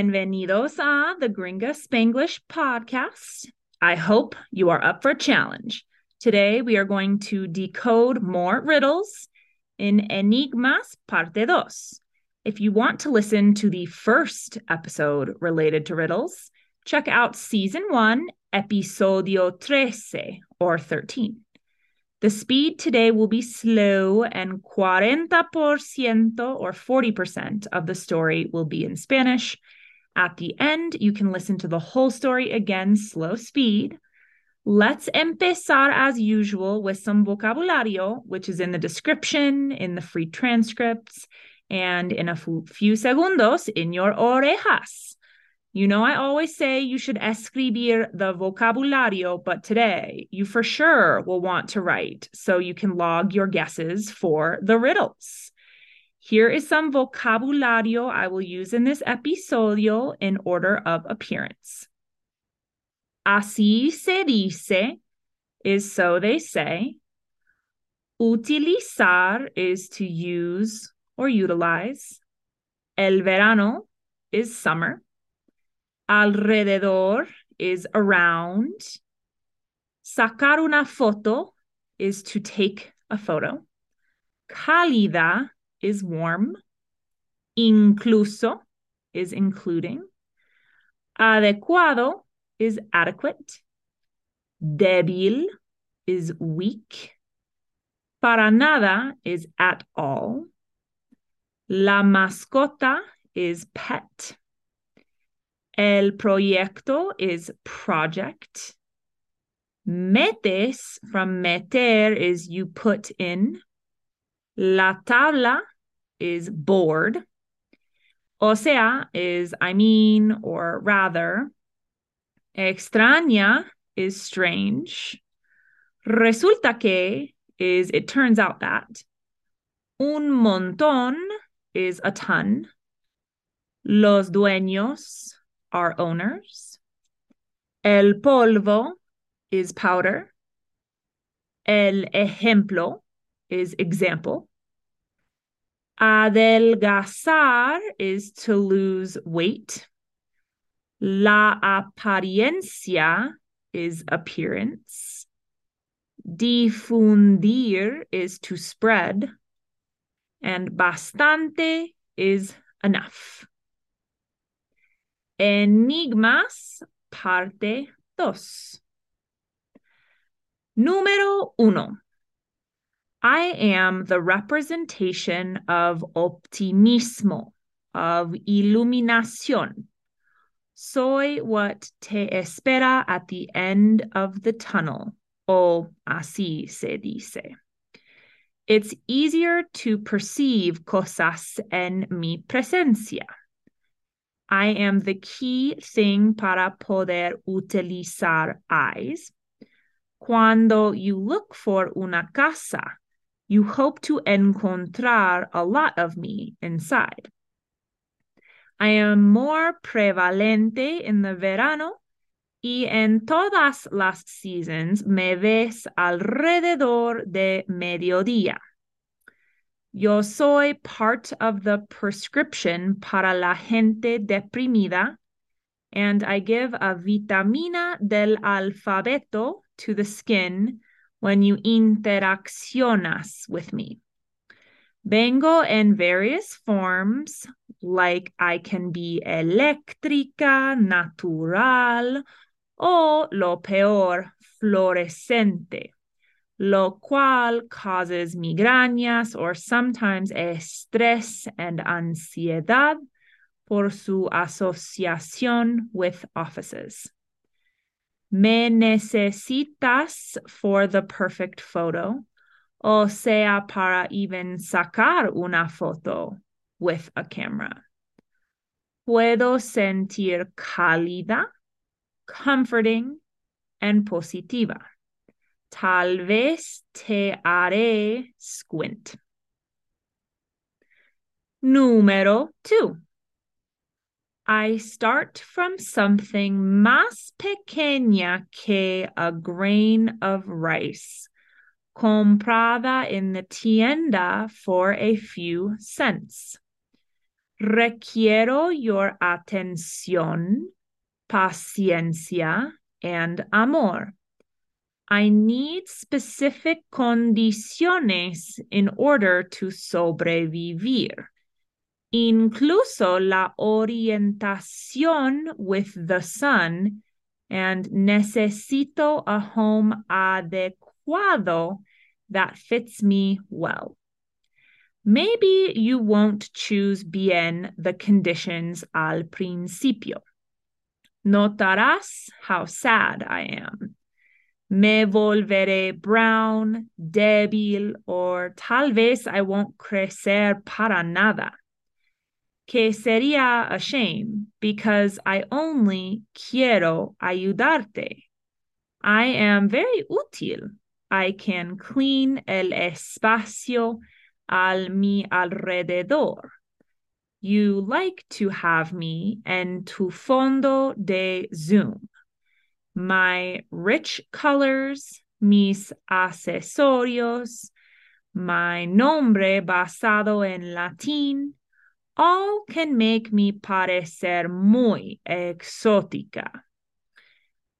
bienvenidos a the Gringa Spanglish podcast. I hope you are up for a challenge. Today we are going to decode more riddles in Enigmas Parte Dos. If you want to listen to the first episode related to riddles, check out season one, episodio trece or 13. The speed today will be slow, and 40% or 40% of the story will be in Spanish. At the end, you can listen to the whole story again, slow speed. Let's empezar as usual with some vocabulario, which is in the description, in the free transcripts, and in a few segundos in your orejas. You know, I always say you should escribir the vocabulario, but today you for sure will want to write so you can log your guesses for the riddles. Here is some vocabulario I will use in this episodio in order of appearance. Así se dice is so they say. Utilizar is to use or utilize. El verano is summer. Alrededor is around. Sacar una foto is to take a photo. Cálida is warm. Incluso is including. Adecuado is adequate. Débil is weak. Para nada is at all. La mascota is pet. El proyecto is project. Metes from meter is you put in. La tabla is board. O sea is I mean or rather. Extraña is strange. Resulta que is it turns out that. Un montón is a ton. Los dueños are owners. El polvo is powder. El ejemplo is example. Adelgazar is to lose weight. La apariencia is appearance. Difundir is to spread. And bastante is enough. Enigmas, parte dos. Número uno. I am the representation of optimismo, of iluminación. Soy what te espera at the end of the tunnel, o así se dice. It's easier to perceive cosas en mi presencia. I am the key thing para poder utilizar eyes. Cuando you look for una casa, you hope to encontrar a lot of me inside. I am more prevalente in the verano y en todas las seasons me ves alrededor de mediodía. Yo soy part of the prescription para la gente deprimida, and I give a vitamina del alfabeto to the skin when you interaccionas with me. Vengo in various forms, like I can be eléctrica, natural, o lo peor, fluorescente lo cual causes migrañas or sometimes estrés and ansiedad por su asociación with offices. Me necesitas for the perfect photo, o sea, para even sacar una foto with a camera. Puedo sentir cálida, comforting, and positiva. Tal vez te haré squint. Número two. I start from something más pequeña que a grain of rice, comprada in the tienda for a few cents. Requiero your atención, paciencia, and amor. I need specific condiciones in order to sobrevivir. Incluso la orientación with the sun and necesito a home adecuado that fits me well. Maybe you won't choose bien the conditions al principio. Notarás how sad I am. Me volveré brown, débil, or tal vez I won't crecer para nada. Que sería a shame because I only quiero ayudarte. I am very útil. I can clean el espacio al mi alrededor. You like to have me en tu fondo de Zoom. My rich colors, mis accesorios, my nombre basado en latín, all can make me parecer muy exótica.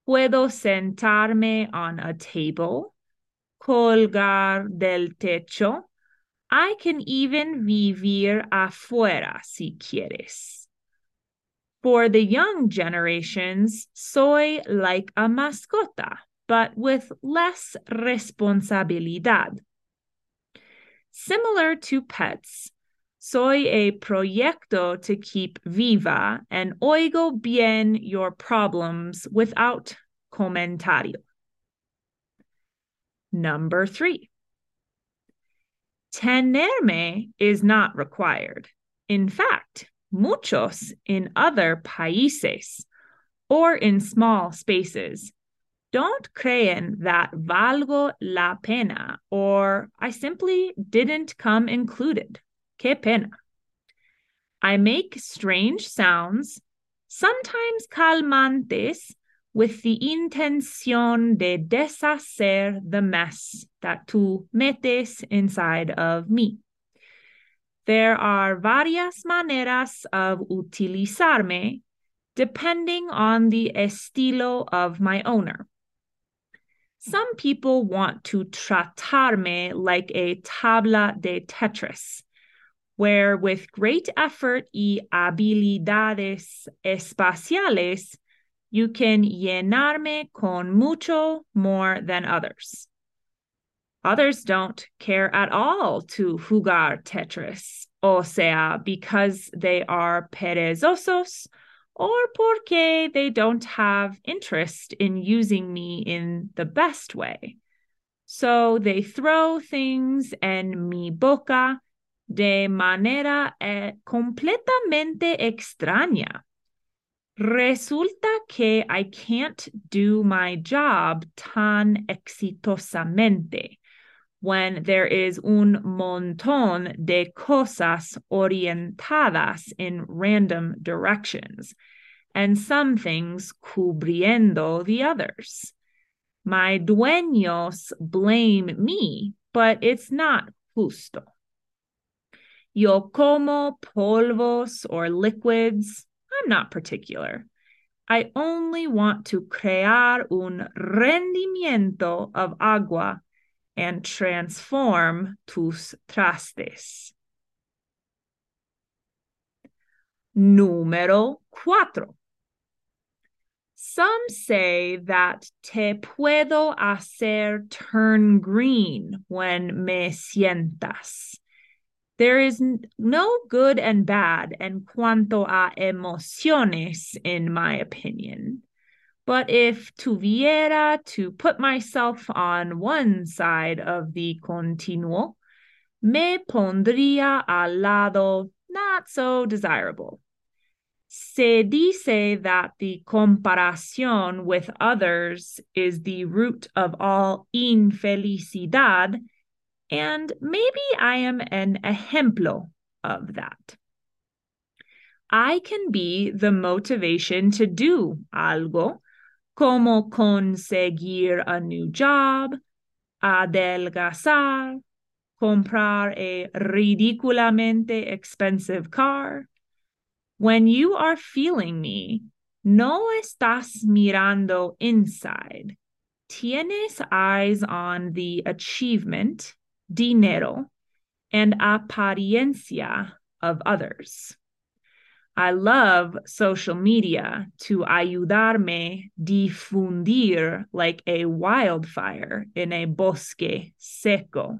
Puedo sentarme on a table, colgar del techo. I can even vivir afuera si quieres. For the young generations, soy like a mascota, but with less responsabilidad. Similar to pets, soy a proyecto to keep viva and oigo bien your problems without comentario. Number three. Tenerme is not required. In fact, muchos in other países or in small spaces don't creen that valgo la pena or I simply didn't come included. Que pena. I make strange sounds, sometimes calmantes, with the intención de deshacer the mess that tú metes inside of me. There are varias maneras of utilizarme depending on the estilo of my owner. Some people want to tratarme like a tabla de Tetris, where with great effort y habilidades espaciales, you can llenarme con mucho more than others. Others don't care at all to jugar Tetris, o sea, because they are perezosos or porque they don't have interest in using me in the best way. So they throw things and mi boca de manera eh, completamente extraña. Resulta que I can't do my job tan exitosamente when there is un montón de cosas orientadas in random directions, and some things cubriendo the others. My dueños blame me, but it's not justo. Yo como polvos or liquids. I'm not particular. I only want to crear un rendimiento of agua and transform tus trastes. Número cuatro. Some say that te puedo hacer turn green when me sientas. There is no good and bad en cuanto a emociones, in my opinion. But if tuviera to put myself on one side of the continuo, me pondría al lado not so desirable. Se dice that the comparación with others is the root of all infelicidad, and maybe I am an ejemplo of that. I can be the motivation to do algo como conseguir a new job, adelgazar, comprar a ridiculamente expensive car, When you are feeling me, no estás mirando inside. Tienes eyes on the achievement, dinero, and apariencia of others. I love social media to ayudarme difundir like a wildfire in a bosque seco.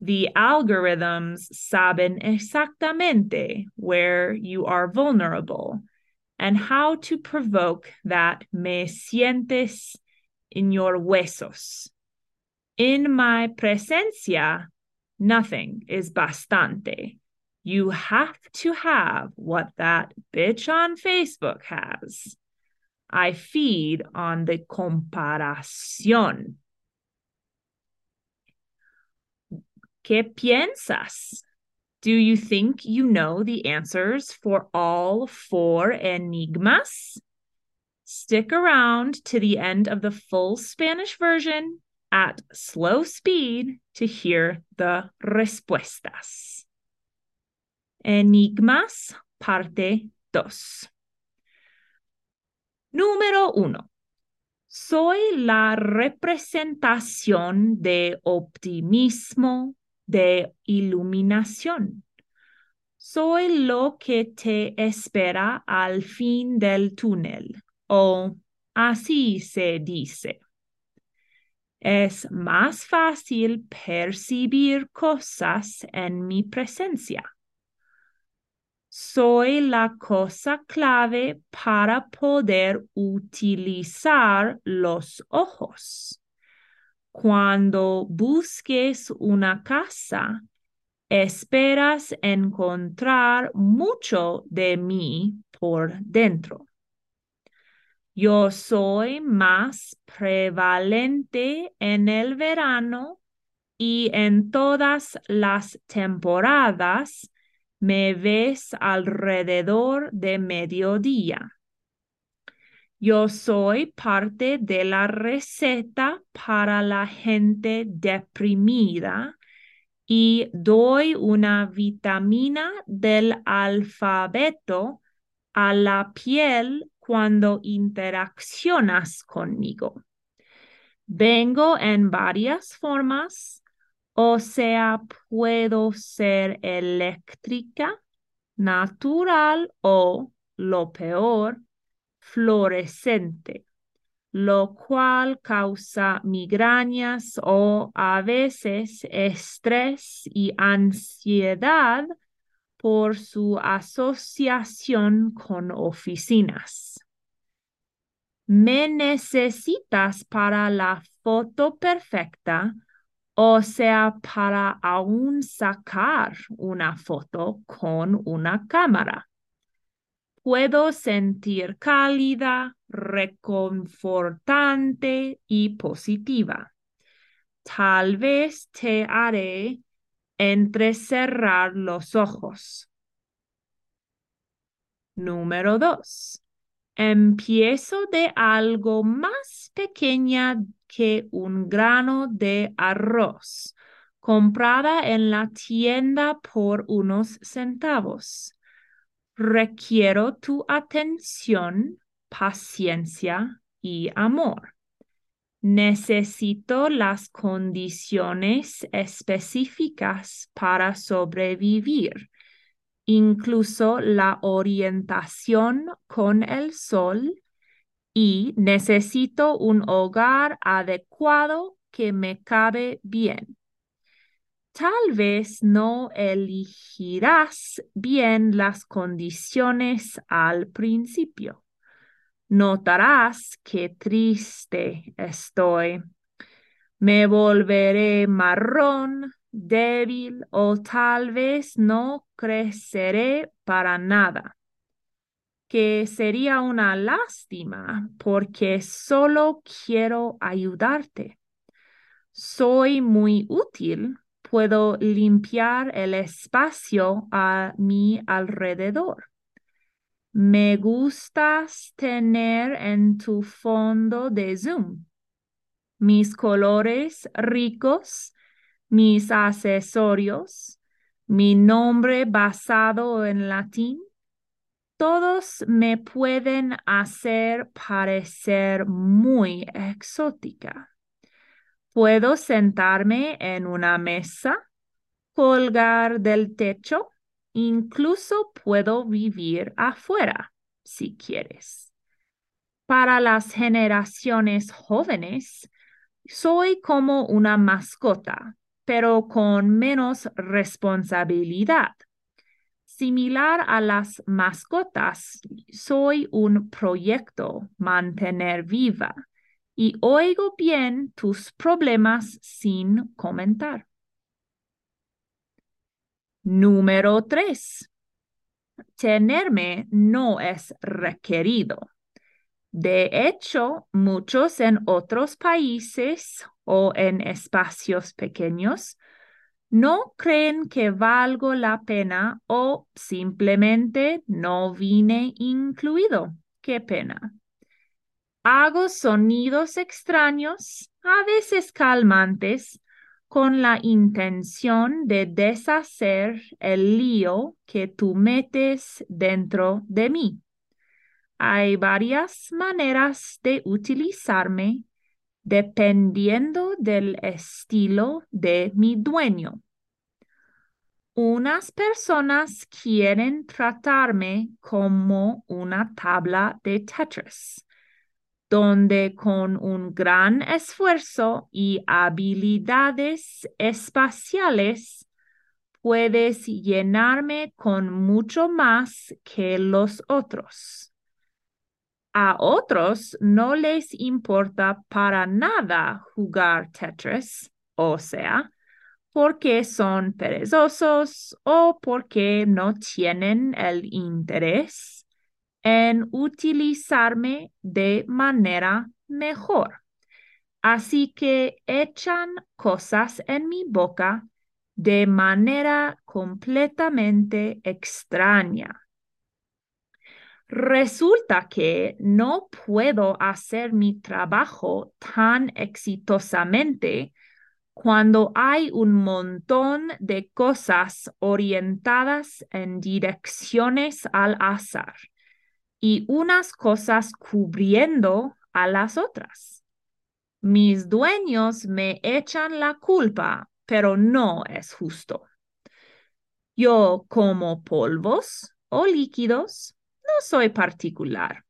The algorithms saben exactamente where you are vulnerable and how to provoke that me sientes in your huesos. In my presencia, nothing is bastante. You have to have what that bitch on Facebook has. I feed on the comparación. ¿Qué piensas? Do you think you know the answers for all four enigmas? Stick around to the end of the full Spanish version at slow speed to hear the respuestas. Enigmas, parte 2. Número 1. Soy la representación de optimismo, de iluminación. Soy lo que te espera al fin del túnel, o así se dice. Es más fácil percibir cosas en mi presencia. Soy la cosa clave para poder utilizar los ojos. Cuando busques una casa, esperas encontrar mucho de mí por dentro. Yo soy más prevalente en el verano y en todas las temporadas me ves alrededor de mediodía. Yo soy parte de la receta para la gente deprimida y doy una vitamina del alfabeto a la piel cuando interaccionas conmigo. Vengo en varias formas, o sea, puedo ser eléctrica, natural o, lo peor, fluorescente, lo cual causa migrañas o a veces estrés y ansiedad por su asociación con oficinas. Me necesitas para la foto perfecta, o sea, para aún sacar una foto con una cámara puedo sentir cálida, reconfortante y positiva. Tal vez te haré entrecerrar los ojos. Número dos. Empiezo de algo más pequeña que un grano de arroz, comprada en la tienda por unos centavos. Requiero tu atención, paciencia y amor. Necesito las condiciones específicas para sobrevivir, incluso la orientación con el sol y necesito un hogar adecuado que me cabe bien tal vez no elegirás bien las condiciones al principio. Notarás qué triste estoy. Me volveré marrón, débil o tal vez no creceré para nada. Que sería una lástima porque solo quiero ayudarte. Soy muy útil puedo limpiar el espacio a mi alrededor. Me gustas tener en tu fondo de Zoom mis colores ricos, mis accesorios, mi nombre basado en latín, todos me pueden hacer parecer muy exótica. Puedo sentarme en una mesa, colgar del techo, incluso puedo vivir afuera, si quieres. Para las generaciones jóvenes, soy como una mascota, pero con menos responsabilidad. Similar a las mascotas, soy un proyecto mantener viva y oigo bien tus problemas sin comentar. Número tres. Tenerme no es requerido. De hecho, muchos en otros países o en espacios pequeños no creen que valgo la pena o simplemente no vine incluido. Qué pena. Hago sonidos extraños, a veces calmantes, con la intención de deshacer el lío que tú metes dentro de mí. Hay varias maneras de utilizarme dependiendo del estilo de mi dueño. Unas personas quieren tratarme como una tabla de Tetris donde con un gran esfuerzo y habilidades espaciales puedes llenarme con mucho más que los otros. A otros no les importa para nada jugar Tetris, o sea, porque son perezosos o porque no tienen el interés en utilizarme de manera mejor. Así que echan cosas en mi boca de manera completamente extraña. Resulta que no puedo hacer mi trabajo tan exitosamente cuando hay un montón de cosas orientadas en direcciones al azar y unas cosas cubriendo a las otras. Mis dueños me echan la culpa, pero no es justo. Yo como polvos o líquidos, no soy particular.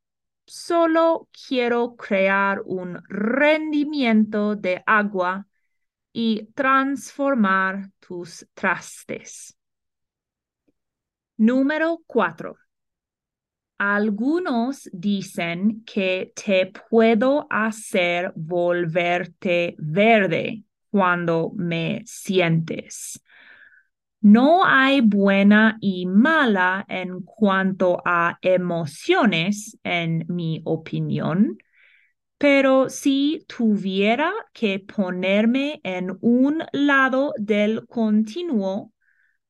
Solo quiero crear un rendimiento de agua y transformar tus trastes. Número cuatro. Algunos dicen que te puedo hacer volverte verde cuando me sientes. No hay buena y mala en cuanto a emociones, en mi opinión, pero si tuviera que ponerme en un lado del continuo,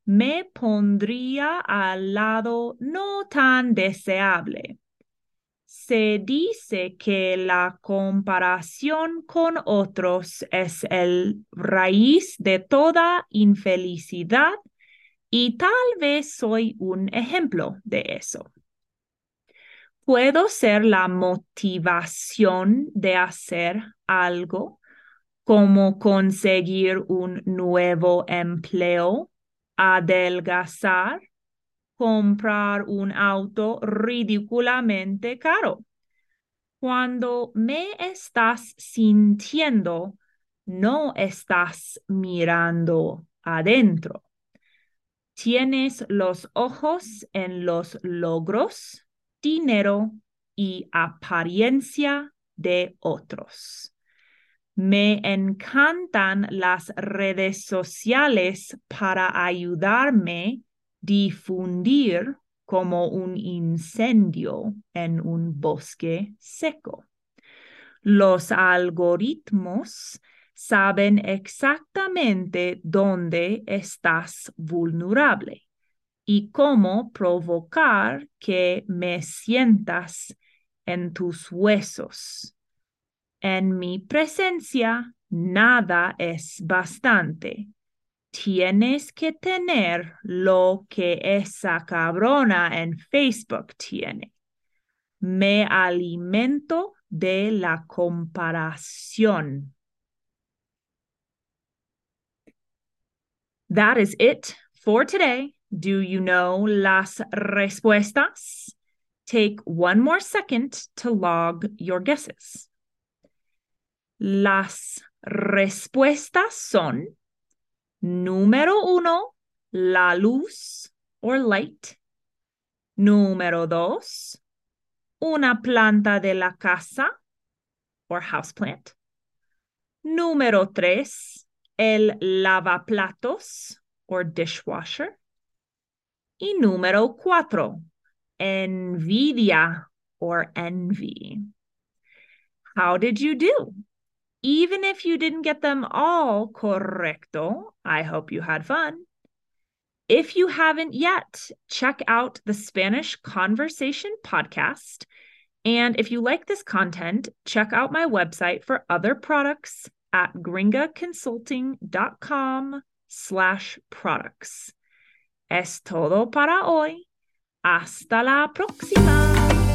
me pondría al lado no tan deseable. Se dice que la comparación con otros es el raíz de toda infelicidad y tal vez soy un ejemplo de eso. Puedo ser la motivación de hacer algo, como conseguir un nuevo empleo adelgazar, comprar un auto ridículamente caro. Cuando me estás sintiendo, no estás mirando adentro. Tienes los ojos en los logros, dinero y apariencia de otros. Me encantan las redes sociales para ayudarme difundir como un incendio en un bosque seco. Los algoritmos saben exactamente dónde estás vulnerable y cómo provocar que me sientas en tus huesos en mi presencia nada es bastante. Tienes que tener lo que esa cabrona en Facebook tiene. Me alimento de la comparación. That is it for today. Do you know las respuestas? Take one more second to log your guesses. Las respuestas son número uno, la luz or light. Número dos, una planta de la casa or houseplant. Número tres, el lavaplatos or dishwasher. Y número cuatro, envidia or envy. How did you do? Even if you didn't get them all correcto, I hope you had fun. If you haven't yet, check out the Spanish Conversation podcast. And if you like this content, check out my website for other products at gringaconsulting.com slash products. Es todo para hoy. Hasta la próxima.